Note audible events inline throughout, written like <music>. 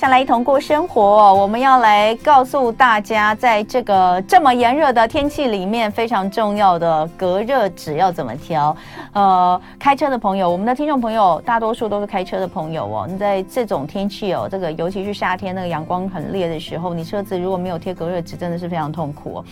下来一同过生活。我们要来告诉大家，在这个这么炎热的天气里面，非常重要的隔热纸要怎么挑。呃，开车的朋友，我们的听众朋友大多数都是开车的朋友哦。你在这种天气哦，这个尤其是夏天那个阳光很烈的时候，你车子如果没有贴隔热纸，真的是非常痛苦。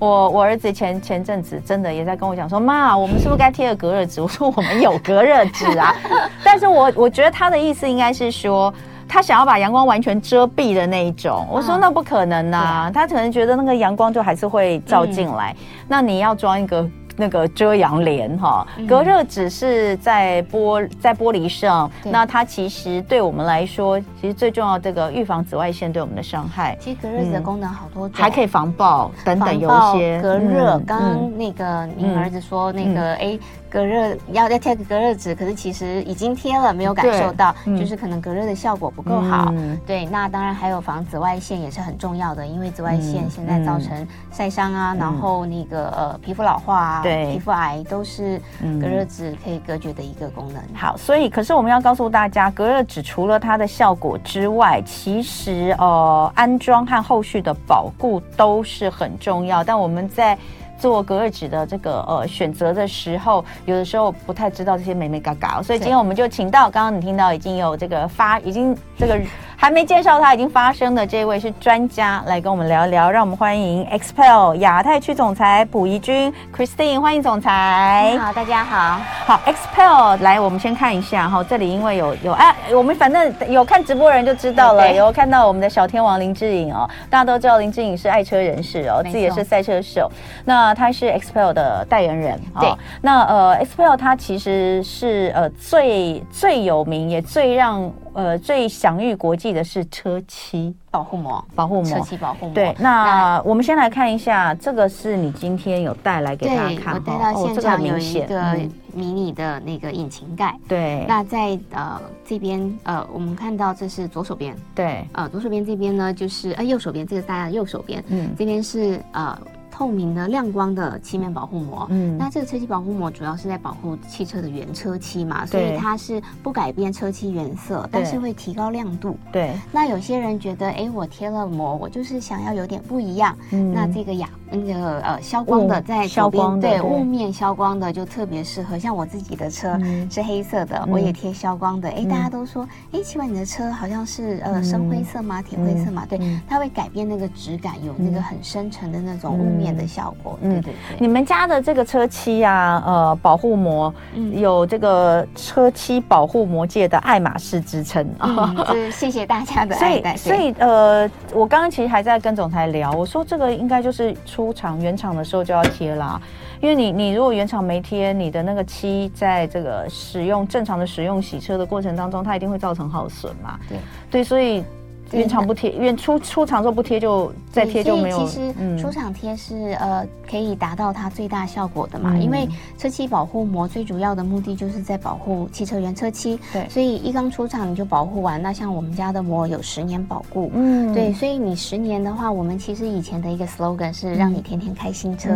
我我儿子前前阵子真的也在跟我讲说，妈，我们是不是该贴个隔热纸？我说我们有隔热纸啊，<laughs> 但是我我觉得他的意思应该是说，他想要把阳光完全遮蔽的那一种。我说那不可能呐、啊，他可能觉得那个阳光就还是会照进来，嗯、那你要装一个。那个遮阳帘哈，隔热纸是在玻在玻璃上，那它其实对我们来说，其实最重要这个预防紫外线对我们的伤害。其实隔热纸的功能好多种，还可以防爆等等，有一些隔热。刚刚那个您儿子说那个哎。隔热要要贴个隔热纸，可是其实已经贴了，没有感受到，嗯、就是可能隔热的效果不够好。嗯、对，那当然还有防紫外线也是很重要的，因为紫外线现在造成晒伤啊，嗯、然后那个呃皮肤老化啊，对，皮肤癌都是隔热纸可以隔绝的一个功能。好，所以可是我们要告诉大家，隔热纸除了它的效果之外，其实呃安装和后续的保护都是很重要。但我们在做隔热纸的这个呃选择的时候，有的时候不太知道这些美眉嘎嘎，所以今天我们就请到刚刚你听到已经有这个发已经这个。还没介绍他已经发生的这位是专家，来跟我们聊一聊。让我们欢迎 XPEL 亚太区总裁卜怡君 Christine，欢迎总裁。好，大家好。好，XPEL 来，我们先看一下哈，这里因为有有哎，我们反正有看直播的人就知道了，有看到我们的小天王林志颖哦，大家都知道林志颖是爱车人士哦，自己也是赛车手。那他是 XPEL 的代言人，对。那呃，XPEL 他其实是呃最最有名也最让。呃，最享誉国际的是车漆保护膜，保护膜，车漆保护膜。对，那，那我们先来看一下，这个是你今天有带来给大家看，我带到现场有一个迷你的那个引擎盖。对，那在呃这边呃，我们看到这是左手边，对，呃左手边这边呢就是呃右手边这个是大家的右手边，嗯，这边是呃。透明的亮光的漆面保护膜，嗯，那这个车漆保护膜主要是在保护汽车的原车漆嘛，所以它是不改变车漆原色，但是会提高亮度。对，那有些人觉得，哎，我贴了膜，我就是想要有点不一样，嗯，那这个哑。那个呃消光的在消光，对雾面消光的就特别适合。像我自己的车是黑色的，我也贴消光的。哎，大家都说，哎，奇怪，你的车好像是呃深灰色吗？铁灰色吗？对，它会改变那个质感，有那个很深沉的那种雾面的效果。对对对。你们家的这个车漆啊，呃，保护膜有这个车漆保护膜界的爱马仕之称啊。<laughs> 就是谢谢大家的爱戴。所以，所以呃，我刚刚其实还在跟总裁聊，我说这个应该就是。出厂原厂的时候就要贴啦，因为你你如果原厂没贴，你的那个漆在这个使用正常的使用洗车的过程当中，它一定会造成耗损嘛。对对，所以。原厂不贴，原出出厂之后不贴就再贴就没有。其实出厂贴是呃可以达到它最大效果的嘛，因为车漆保护膜最主要的目的就是在保护汽车原车漆。对，所以一刚出厂你就保护完，那像我们家的膜有十年保固。嗯，对，所以你十年的话，我们其实以前的一个 slogan 是让你天天开新车。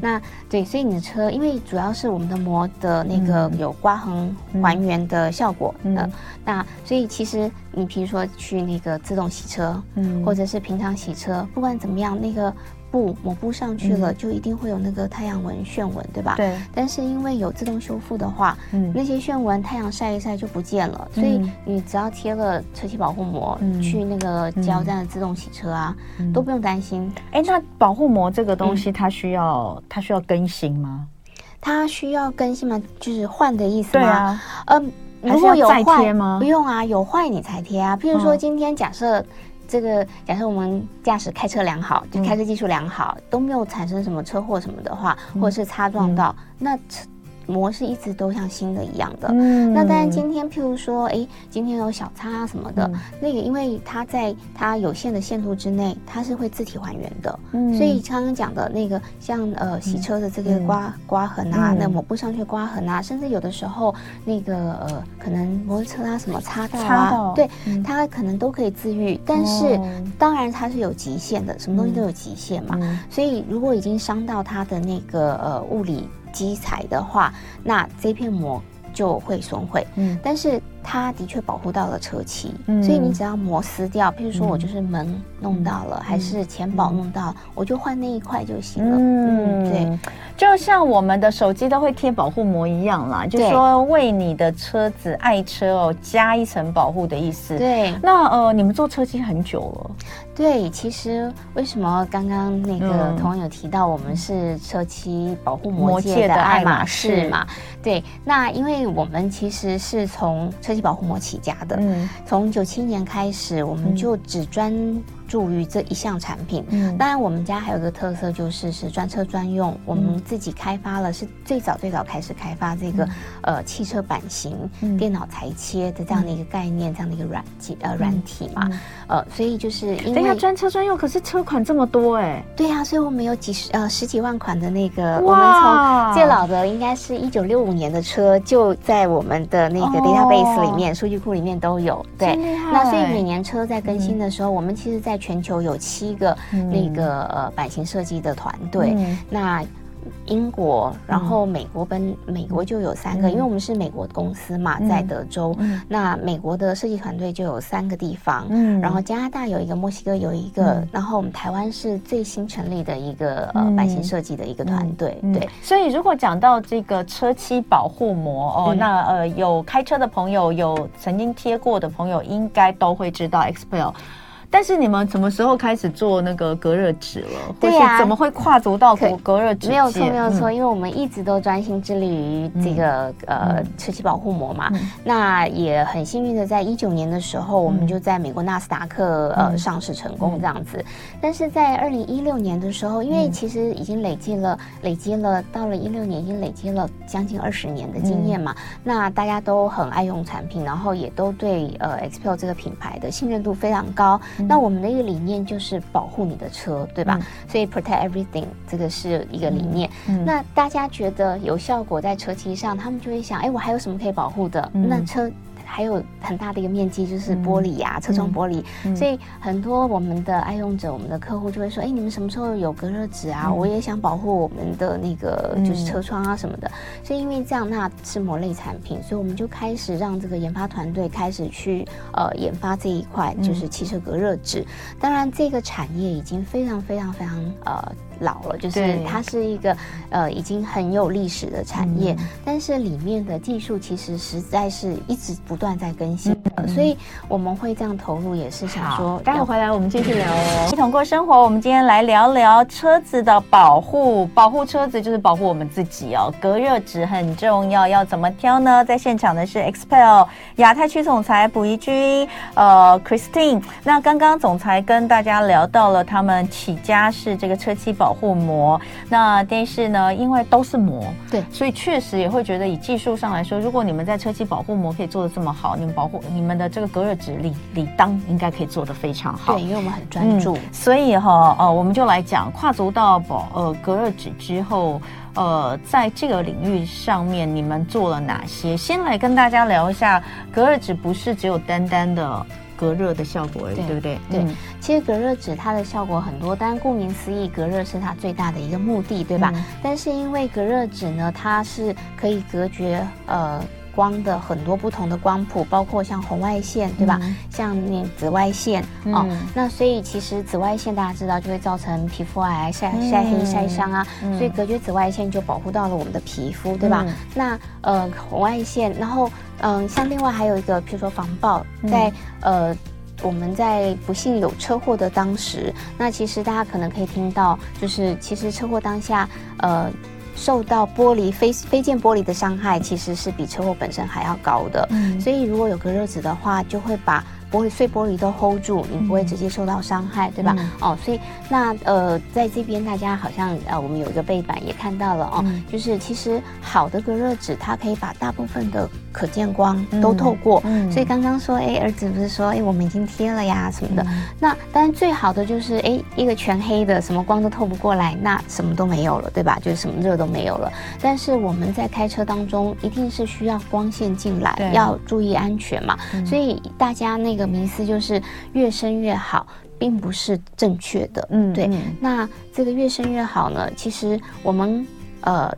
那对，所以你的车因为主要是我们的膜的那个有刮痕还原的效果嗯，那所以其实。你比如说去那个自动洗车，嗯，或者是平常洗车，不管怎么样，那个布抹布上去了，就一定会有那个太阳纹、炫纹，对吧？对。但是因为有自动修复的话，嗯，那些炫纹太阳晒一晒就不见了，所以你只要贴了车漆保护膜，去那个加油站的自动洗车啊，都不用担心。哎，那保护膜这个东西，它需要它需要更新吗？它需要更新吗？就是换的意思吗？对啊，嗯。如果有坏，不用啊，有坏你才贴啊。譬如说，今天假设这个，假设我们驾驶开车良好，就开车技术良好，都没有产生什么车祸什么的话，或者是擦撞到，那车。膜是一直都像新的一样的，嗯，那但是今天譬如说，哎，今天有小擦啊什么的，嗯、那个因为它在它有限的限度之内，它是会自体还原的，嗯，所以刚刚讲的那个像呃洗车的这个刮、嗯、刮痕啊，嗯、那抹布上去刮痕啊，甚至有的时候那个呃可能摩托车啊什么擦到啊，擦到对，嗯、它可能都可以自愈，但是、哦、当然它是有极限的，什么东西都有极限嘛，嗯、所以如果已经伤到它的那个呃物理。基材的话，那这片膜就会损毁。嗯，但是它的确保护到了车漆，嗯、所以你只要膜撕掉，譬如说我就是门弄到了，嗯、还是前保弄到，嗯、我就换那一块就行了。嗯，嗯对，就像我们的手机都会贴保护膜一样啦，就是说为你的车子爱车哦加一层保护的意思。对，那呃，你们做车漆很久了。对，其实为什么刚刚那个同学有提到我们是车漆保护膜界的爱马仕。嘛？对，那因为我们其实是从车漆保护膜起家的，嗯，从九七年开始，我们就只专注于这一项产品，嗯，当然我们家还有个特色就是是专车专用，嗯、我们自己开发了，是最早最早开始开发这个、嗯、呃汽车版型、嗯、电脑裁切的这样的一个概念，嗯、这样的一个软体呃软体嘛，嗯、呃，所以就是因为专车专用，可是车款这么多哎、欸，对呀、啊，所以我们有几十呃十几万款的那个，我们从最老的应该是一九六五年的车，就在我们的那个 database 里面，数、哦、据库里面都有，对，那所以每年车在更新的时候，嗯、我们其实在全球有七个那个呃版型设计的团队，嗯、那英国，然后美国跟美国就有三个，嗯、因为我们是美国公司嘛，在德州，嗯、那美国的设计团队就有三个地方，嗯，然后加拿大有一个，墨西哥有一个，嗯、然后我们台湾是最新成立的一个呃版型设计的一个团队，嗯、对。所以如果讲到这个车漆保护膜哦，嗯、那呃有开车的朋友，有曾经贴过的朋友，应该都会知道 XPEL。但是你们什么时候开始做那个隔热纸了？对呀、啊，怎么会跨足到隔隔热纸？没有错，没有错，因为我们一直都专心致力于这个、嗯、呃车漆保护膜嘛。嗯、那也很幸运的，在一九年的时候，我们就在美国纳斯达克、嗯、呃上市成功这样子。嗯、但是在二零一六年的时候，因为其实已经累积了累积了到了一六年，已经累积了将近二十年的经验嘛。嗯、那大家都很爱用产品，然后也都对呃 XPEL 这个品牌的信任度非常高。那我们的一个理念就是保护你的车，对吧？嗯、所以 protect everything 这个是一个理念。那大家觉得有效果在车漆上，他们就会想：哎，我还有什么可以保护的？嗯、那车。还有很大的一个面积，就是玻璃呀、车窗玻璃。嗯、所以很多我们的爱用者，我们的客户就会说：“哎，你们什么时候有隔热纸啊？嗯、我也想保护我们的那个就是车窗啊什么的。嗯”所以因为这样，那是膜类产品，所以我们就开始让这个研发团队开始去呃研发这一块，就是汽车隔热纸。嗯、当然，这个产业已经非常非常非常呃。老了，就是它是一个呃已经很有历史的产业，嗯、但是里面的技术其实实在是一直不断在更新的，嗯、所以我们会这样投入，也是想说，待会回来我们继续聊哦。<laughs> 一同过生活，我们今天来聊聊车子的保护，保护车子就是保护我们自己哦。隔热纸很重要，要怎么挑呢？在现场的是 Expel 亚太区总裁卜怡君，呃，Christine。那刚刚总裁跟大家聊到了，他们起家是这个车漆保。保护膜，那但是呢，因为都是膜，对，所以确实也会觉得以技术上来说，如果你们在车漆保护膜可以做的这么好，你们保护你们的这个隔热纸理理当应该可以做的非常好。对，因为我们很专注，嗯、所以哈呃，我们就来讲跨足到保呃隔热纸之后，呃，在这个领域上面你们做了哪些？先来跟大家聊一下，隔热纸不是只有单单的。隔热的效果而已，对，对不对？对，嗯、其实隔热纸它的效果很多，但顾名思义，隔热是它最大的一个目的，对吧？嗯、但是因为隔热纸呢，它是可以隔绝呃光的很多不同的光谱，包括像红外线，对吧？嗯、像那紫外线、嗯、哦，那所以其实紫外线大家知道就会造成皮肤癌、晒晒黑、晒伤啊，嗯、所以隔绝紫外线就保护到了我们的皮肤，对吧？嗯、那呃红外线，然后。嗯，像另外还有一个，譬如说防爆，在、嗯、呃，我们在不幸有车祸的当时，那其实大家可能可以听到，就是其实车祸当下，呃，受到玻璃飞飞溅玻璃的伤害，其实是比车祸本身还要高的。嗯，所以如果有隔热纸的话，就会把。玻璃碎玻璃都 hold 住，你不会直接受到伤害，嗯、对吧？嗯、哦，所以那呃，在这边大家好像呃，我们有一个背板也看到了哦，嗯、就是其实好的隔热纸，它可以把大部分的可见光都透过。嗯嗯、所以刚刚说，哎，儿子不是说，哎，我们已经贴了呀什么的。嗯、那当然最好的就是，哎，一个全黑的，什么光都透不过来，那什么都没有了，对吧？就是什么热都没有了。但是我们在开车当中，一定是需要光线进来，要注意安全嘛。嗯、所以大家那个。个迷思就是越深越好，并不是正确的。嗯，对。嗯、那这个越深越好呢？其实我们呃，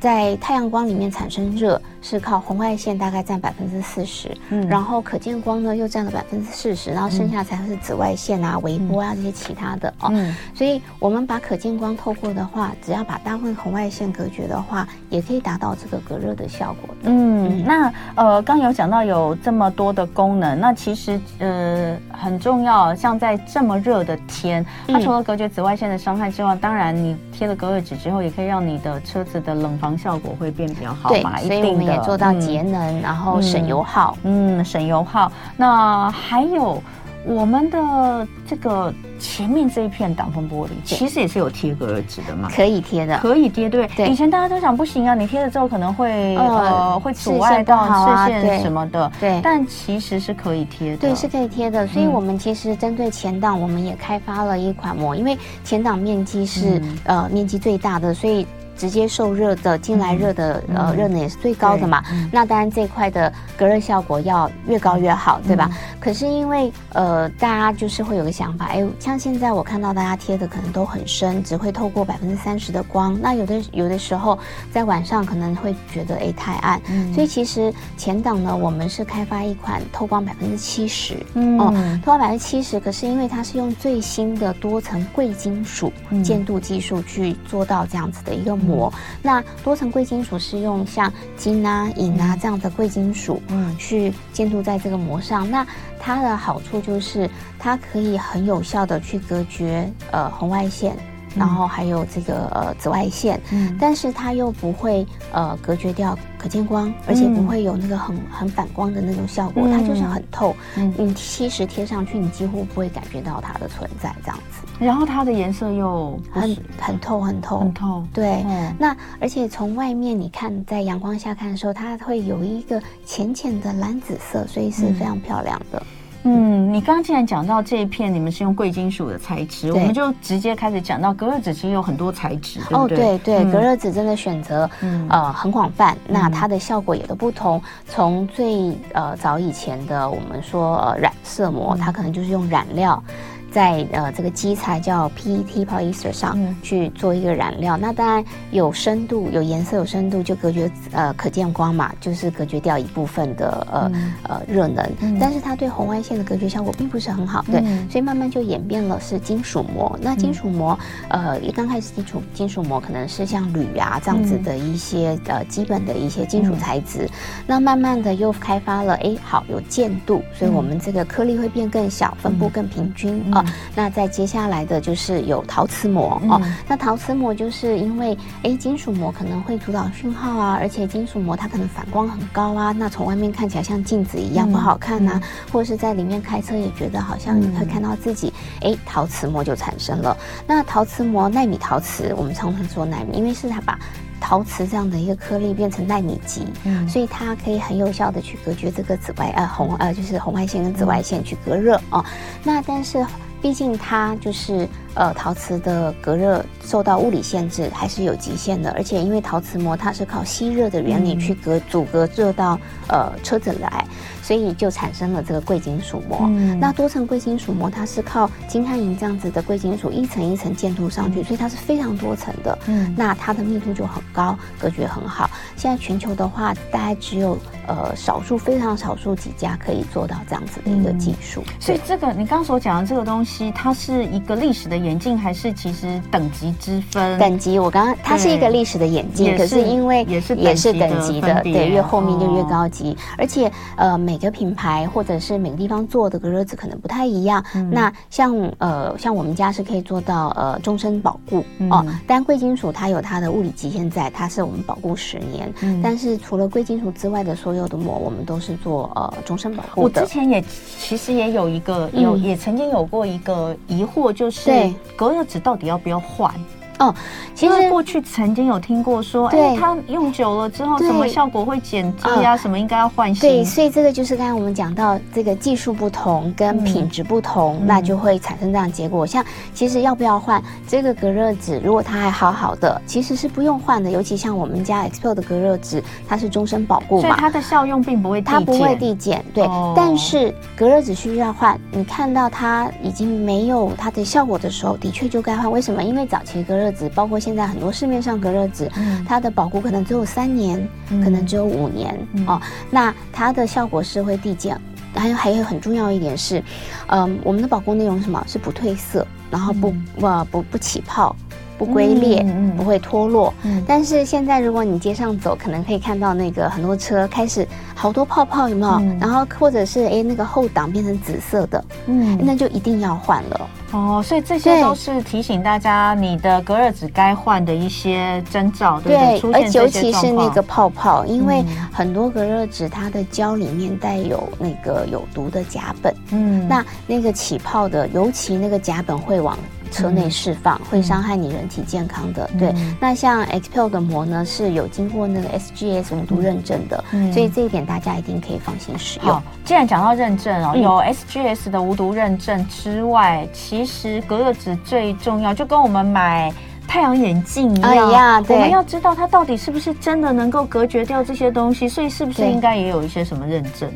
在太阳光里面产生热，是靠红外线大概占百分之四十，嗯，然后可见光呢又占了百分之四十，然后剩下才是紫外线啊、微波啊这些其他的哦。嗯，所以我们把可见光透过的话，只要把大部分红外线隔绝的话，也可以达到这个隔热的效果的。嗯，那呃刚有讲到有这么多的功能，那其实呃很重要，像在这么热的天，它除了隔绝紫外线的伤害之外，当然你贴了隔热纸之后，也可以让你的车子的冷防效果会变比较好嘛。对，所以我们也做到节能，嗯、然后省油耗。嗯，省油耗。那还有我们的这个前面这一片挡风玻璃，其实也是有贴隔热纸的嘛？可以贴的，可以贴。对，对。以前大家都想不行啊，你贴了之后可能会呃，呃会阻碍到视线什么的。对。对，但其实是可以贴的。对，是可以贴的。所以我们其实针对前挡，我们也开发了一款膜，因为前挡面积是、嗯、呃面积最大的，所以。直接受热的进来热的、嗯、呃热能也是最高的嘛，嗯、那当然这块的隔热效果要越高越好，对吧？嗯、可是因为呃大家就是会有个想法，哎，像现在我看到大家贴的可能都很深，只会透过百分之三十的光，那有的有的时候在晚上可能会觉得哎太暗，嗯、所以其实前挡呢，我们是开发一款透光百分之七十，嗯。哦，透光百分之七十，可是因为它是用最新的多层贵金属建镀技术去做到这样子的一个膜。那多层贵金属是用像金啊、银啊这样的贵金属，嗯，去建筑在这个膜上。那它的好处就是它可以很有效的去隔绝呃红外线。然后还有这个呃紫外线，嗯，但是它又不会呃隔绝掉可见光，而且不会有那个很很反光的那种效果，嗯、它就是很透。嗯，你其实贴上去，你几乎不会感觉到它的存在这样子。然后它的颜色又很很透，很透，很透。对，嗯、那而且从外面你看，在阳光下看的时候，它会有一个浅浅的蓝紫色，所以是非常漂亮的。嗯嗯，你刚刚既然讲到这一片，你们是用贵金属的材质，我们就直接开始讲到隔热纸，其实有很多材质，对不对？哦，对对，嗯、隔热纸真的选择、嗯、呃很广泛，那它的效果也都不同。从最呃早以前的我们说、呃、染色膜，它可能就是用染料。在呃这个基材叫 PET polyester 上去做一个染料，嗯、那当然有深度、有颜色、有深度，就隔绝呃可见光嘛，就是隔绝掉一部分的呃、嗯、呃热能，嗯、但是它对红外线的隔绝效果并不是很好，对，嗯、所以慢慢就演变了是金属膜。那金属膜、嗯、呃一刚开始基础金属膜可能是像铝啊这样子的一些、嗯、呃基本的一些金属材质，嗯、那慢慢的又开发了哎好有见度，所以我们这个颗粒会变更小，分布更平均、那再接下来的就是有陶瓷膜哦，那陶瓷膜就是因为哎，金属膜可能会阻挡讯号啊，而且金属膜它可能反光很高啊，那从外面看起来像镜子一样不好看呐、啊，或者是在里面开车也觉得好像你会看到自己，哎，陶瓷膜就产生了。那陶瓷膜纳米陶瓷，我们常常说纳米，因为是它把陶瓷这样的一个颗粒变成纳米级，嗯，所以它可以很有效的去隔绝这个紫外呃红呃就是红外线跟紫外线去隔热哦。那但是。毕竟它就是呃陶瓷的隔热受到物理限制还是有极限的，而且因为陶瓷膜它是靠吸热的原理去隔阻隔热到呃车子来。所以就产生了这个贵金属膜。嗯、那多层贵金属膜，它是靠金和银这样子的贵金属一层一层建筑上去，嗯、所以它是非常多层的。嗯，那它的密度就很高，隔绝很好。现在全球的话，大概只有呃少数非常少数几家可以做到这样子的一个技术。嗯、所以这个你刚刚所讲的这个东西，它是一个历史的演进，还是其实等级之分？等级，我刚刚它是一个历史的演进，可是因为也是也是等级的，对，越后面就越高级，哦、而且呃每。个品牌或者是每个地方做的隔热纸可能不太一样。嗯、那像呃像我们家是可以做到呃终身保固、嗯、哦。但贵金属它有它的物理极限在，它是我们保固十年。嗯、但是除了贵金属之外的所有的膜，我们都是做呃终身保护的。我之前也其实也有一个有、嗯、也曾经有过一个疑惑，就是隔热纸到底要不要换？哦，其实过去曾经有听过说，哎，它用久了之后，什么效果会减低啊？什么应该要换新？对，所以这个就是刚才我们讲到这个技术不同跟品质不同，那就会产生这样结果。像其实要不要换这个隔热纸？如果它还好好的，其实是不用换的。尤其像我们家 XPEL 的隔热纸，它是终身保固嘛，所以它的效用并不会它不会递减。对，但是隔热纸需要换。你看到它已经没有它的效果的时候，的确就该换。为什么？因为早期隔热热纸，包括现在很多市面上隔热纸，嗯、它的保护可能只有三年，嗯、可能只有五年、嗯、哦。那它的效果是会递减。还有还有很重要一点是，嗯，我们的保护内容是什么？是不褪色，然后不、嗯、不不不起泡。不龟裂，不会脱落。嗯、但是现在，如果你街上走，可能可以看到那个很多车开始好多泡泡，有没有？嗯、然后或者是哎，那个后挡变成紫色的，嗯，那就一定要换了。哦，所以这些都是提醒大家，你的隔热纸该换的一些征兆，对不对？对，而尤其是那个泡泡，因为很多隔热纸它的胶里面带有那个有毒的甲苯，嗯，那那个起泡的，尤其那个甲苯会往。车内释放、嗯、会伤害你人体健康的，嗯、对。那像 XPEL 的膜呢，是有经过那个 SGS 无毒认证的，嗯、所以这一点大家一定可以放心使用。好，既然讲到认证哦，有 SGS 的无毒认证之外，嗯、其实隔热纸最重要，就跟我们买。太阳眼镜一样，啊、我们要知道它到底是不是真的能够隔绝掉这些东西，所以是不是应该也有一些什么认证？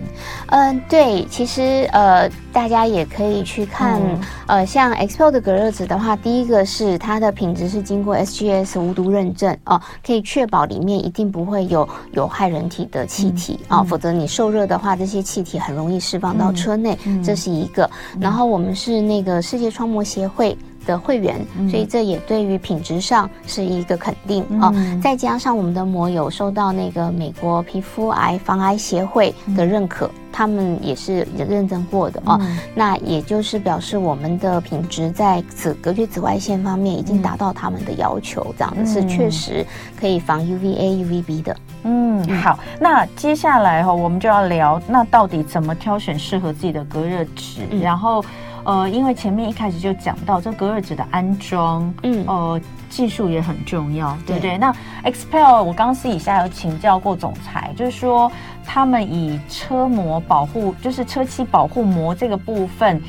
嗯，对，其实呃，大家也可以去看，嗯、呃，像 Expo 的隔热纸的话，第一个是它的品质是经过 SGS 无毒认证哦、呃，可以确保里面一定不会有有害人体的气体啊、嗯。呃，否则你受热的话，这些气体很容易释放到车内，嗯、这是一个。然后我们是那个世界窗膜协会的会员，所以这也对于品质上是一个肯定哦。再加上我们的膜有受到那个美国皮肤癌防癌协会的认可，他们也是认证过的哦。那也就是表示我们的品质在紫隔绝紫外线方面已经达到他们的要求，这样子是确实可以防 UVA、UVB 的。嗯，好，那接下来哈，我们就要聊那到底怎么挑选适合自己的隔热纸，然后。呃，因为前面一开始就讲到这隔热纸的安装，嗯，呃，技术也很重要，对不对？对。那 XPEL 我刚刚私底下有请教过总裁，就是说他们以车膜保护，就是车漆保护膜这个部分。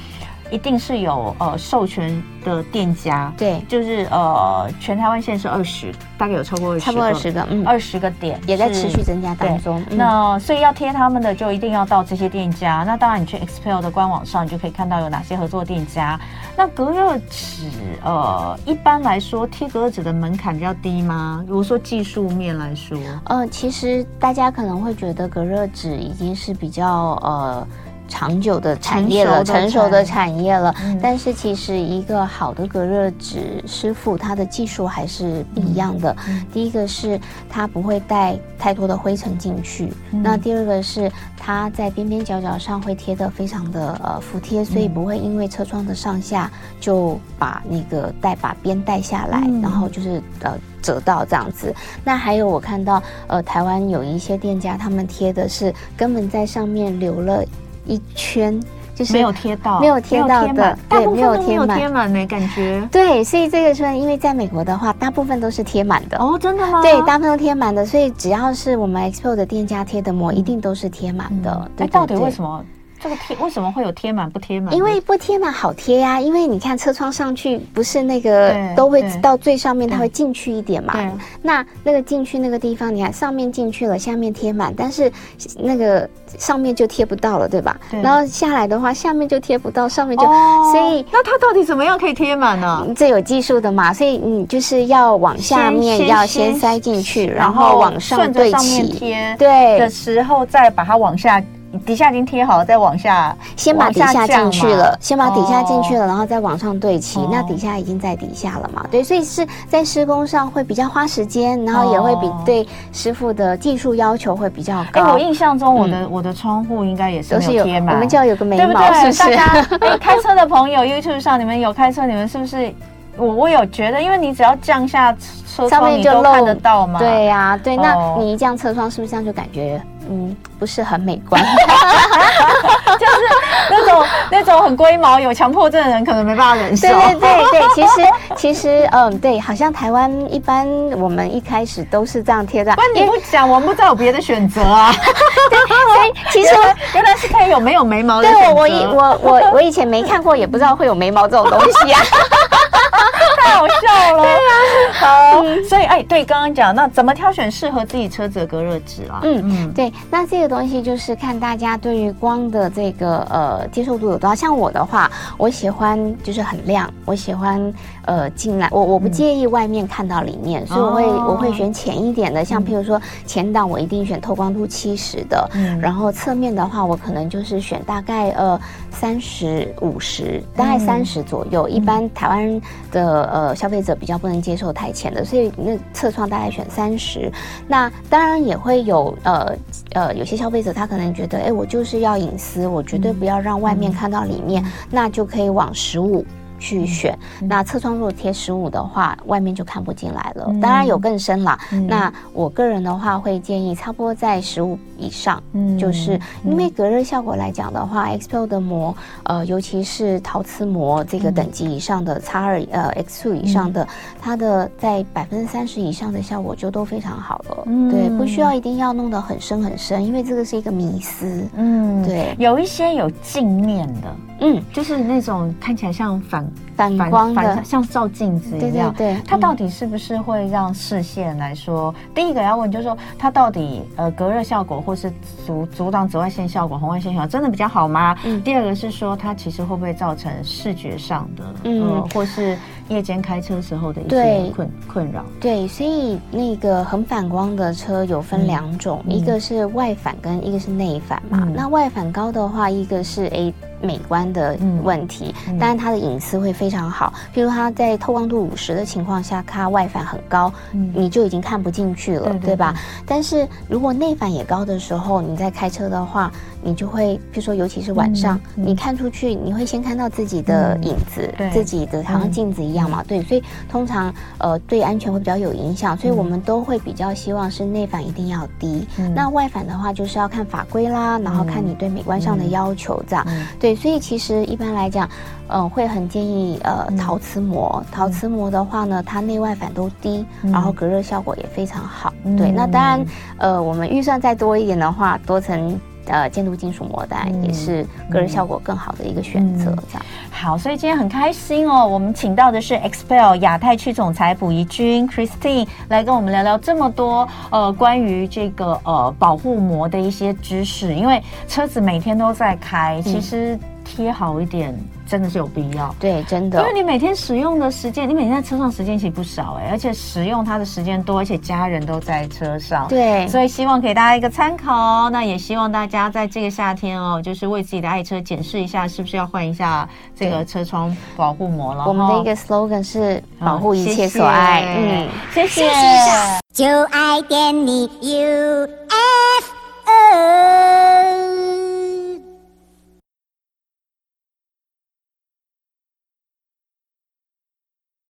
一定是有呃授权的店家，对，就是呃全台湾现在是二十，大概有超过二十，差不多二十个，嗯，二十个点也在持续增加当中。嗯、那所以要贴他们的，就一定要到这些店家。那当然，你去 XPEL 的官网上，你就可以看到有哪些合作店家。那隔热纸，呃，一般来说贴隔热纸的门槛比较低吗？如果说技术面来说，呃，其实大家可能会觉得隔热纸已经是比较呃。长久的产业了，成熟的产业了。嗯、但是其实一个好的隔热纸师傅，他的技术还是不一样的。第一个是他不会带太多的灰尘进去，嗯、那第二个是他在边边角角上会贴的非常的呃服帖，所以不会因为车窗的上下就把那个带把边带下来，嗯、然后就是呃折到这样子。那还有我看到呃台湾有一些店家，他们贴的是根本在上面留了。一圈就是没有贴到，没有贴到的，对，没有贴满，贴满没感觉。对，所以这个车，因为在美国的话，大部分都是贴满的。哦，真的吗？对，大部分都贴满的，所以只要是我们 Expo 的店家贴的膜，一定都是贴满的。那到底为什么？这个贴为什么会有贴满不贴满？因为不贴满好贴呀，因为你看车窗上去不是那个都会到最上面，它会进去一点嘛。那那个进去那个地方，你看上面进去了，下面贴满，但是那个上面就贴不到了，对吧？然后下来的话，下面就贴不到，上面就所以那它到底怎么样可以贴满呢？这有技术的嘛，所以你就是要往下面要先塞进去，然后往上对齐贴对的时候再把它往下。底下已经贴好了，再往下，先把底下进去了，先把底下进去了，然后再往上对齐。哦、那底下已经在底下了嘛？对，所以是在施工上会比较花时间，然后也会比对师傅的技术要求会比较高。哎，我印象中我的、嗯、我的窗户应该也是没有贴满，我们就要有个眉毛，对不对？是不是？大家 <laughs> 哎，开车的朋友，YouTube 上你们有开车，你们是不是？我我有觉得，因为你只要降下车窗，你都看得到嘛。对呀、啊，对，那你一降车窗，是不是这样就感觉？嗯，不是很美观，<laughs> 就是那种那种很龟毛、有强迫症的人可能没办法忍受。对对对对，其实 <laughs> 其实嗯，对，好像台湾一般我们一开始都是这样贴的。不，你不讲，我们不知道有别的选择啊。<laughs> 对，所以其实原来是可以有没有眉毛的。对，我以我我我以前没看过，也不知道会有眉毛这种东西啊。好笑了。对啊，好，所以哎，对，刚刚讲那怎么挑选适合自己车子的隔热纸啊？嗯嗯，对，那这个东西就是看大家对于光的这个呃接受度有多少。像我的话，我喜欢就是很亮，我喜欢呃进来，我我不介意外面看到里面，嗯、所以我会我会选浅一点的，像譬如说前挡我一定选透光度七十的，嗯、然后侧面的话我可能就是选大概呃三十五十，大概三十左右。嗯、一般台湾的呃消费者比较不能接受太浅的，所以那侧窗大概选三十。那当然也会有呃呃有些消费者他可能觉得，哎，我就是要隐私，我绝对不要让外面看到里面，嗯、那就可以往十五。去选，那侧窗如果贴十五的话，外面就看不进来了。当然有更深啦。那我个人的话会建议差不多在十五以上，嗯，就是因为隔热效果来讲的话，XPEL 的膜，呃，尤其是陶瓷膜这个等级以上的 X 二呃 X two 以上的，它的在百分之三十以上的效果就都非常好了。嗯，对，不需要一定要弄得很深很深，因为这个是一个迷思。嗯，对，有一些有镜面的。嗯，就是那种看起来像反反光的，像照镜子一样。对对对，它到底是不是会让视线来说？嗯、第一个要问就是说，它到底呃隔热效果或是阻阻挡紫外线效果、红外线效果真的比较好吗？嗯。第二个是说，它其实会不会造成视觉上的嗯、呃，或是夜间开车时候的一些困困扰？对，所以那个很反光的车有分两种，嗯、一个是外反跟一个是内反嘛。嗯、那外反高的话，一个是 A。美观的问题，当然它的隐私会非常好。譬如它在透光度五十的情况下，它外反很高，你就已经看不进去了，对吧？但是如果内反也高的时候，你在开车的话，你就会，譬如说尤其是晚上，你看出去，你会先看到自己的影子，自己的好像镜子一样嘛，对。所以通常呃对安全会比较有影响，所以我们都会比较希望是内反一定要低。那外反的话，就是要看法规啦，然后看你对美观上的要求这样，对。所以其实一般来讲，嗯、呃，会很建议呃陶瓷膜。嗯、陶瓷膜的话呢，它内外反都低，嗯、然后隔热效果也非常好。嗯、对，那当然，呃，我们预算再多一点的话，多层呃监督金属膜当然也是个人效果更好的一个选择。嗯、这样好，所以今天很开心哦，我们请到的是 Expel 亚太区总裁卜怡君 Christine 来跟我们聊聊这么多呃关于这个呃保护膜的一些知识，因为车子每天都在开，其实。贴好一点真的是有必要，对，真的，因为你每天使用的时间，你每天在车上时间其实不少哎，而且使用它的时间多，而且家人都在车上，对，所以希望给大家一个参考。那也希望大家在这个夏天哦，就是为自己的爱车检视一下，是不是要换一下这个车窗保护膜了。我们的一个 slogan 是保护一切所爱，谢谢嗯，谢谢。就爱点你 UFO。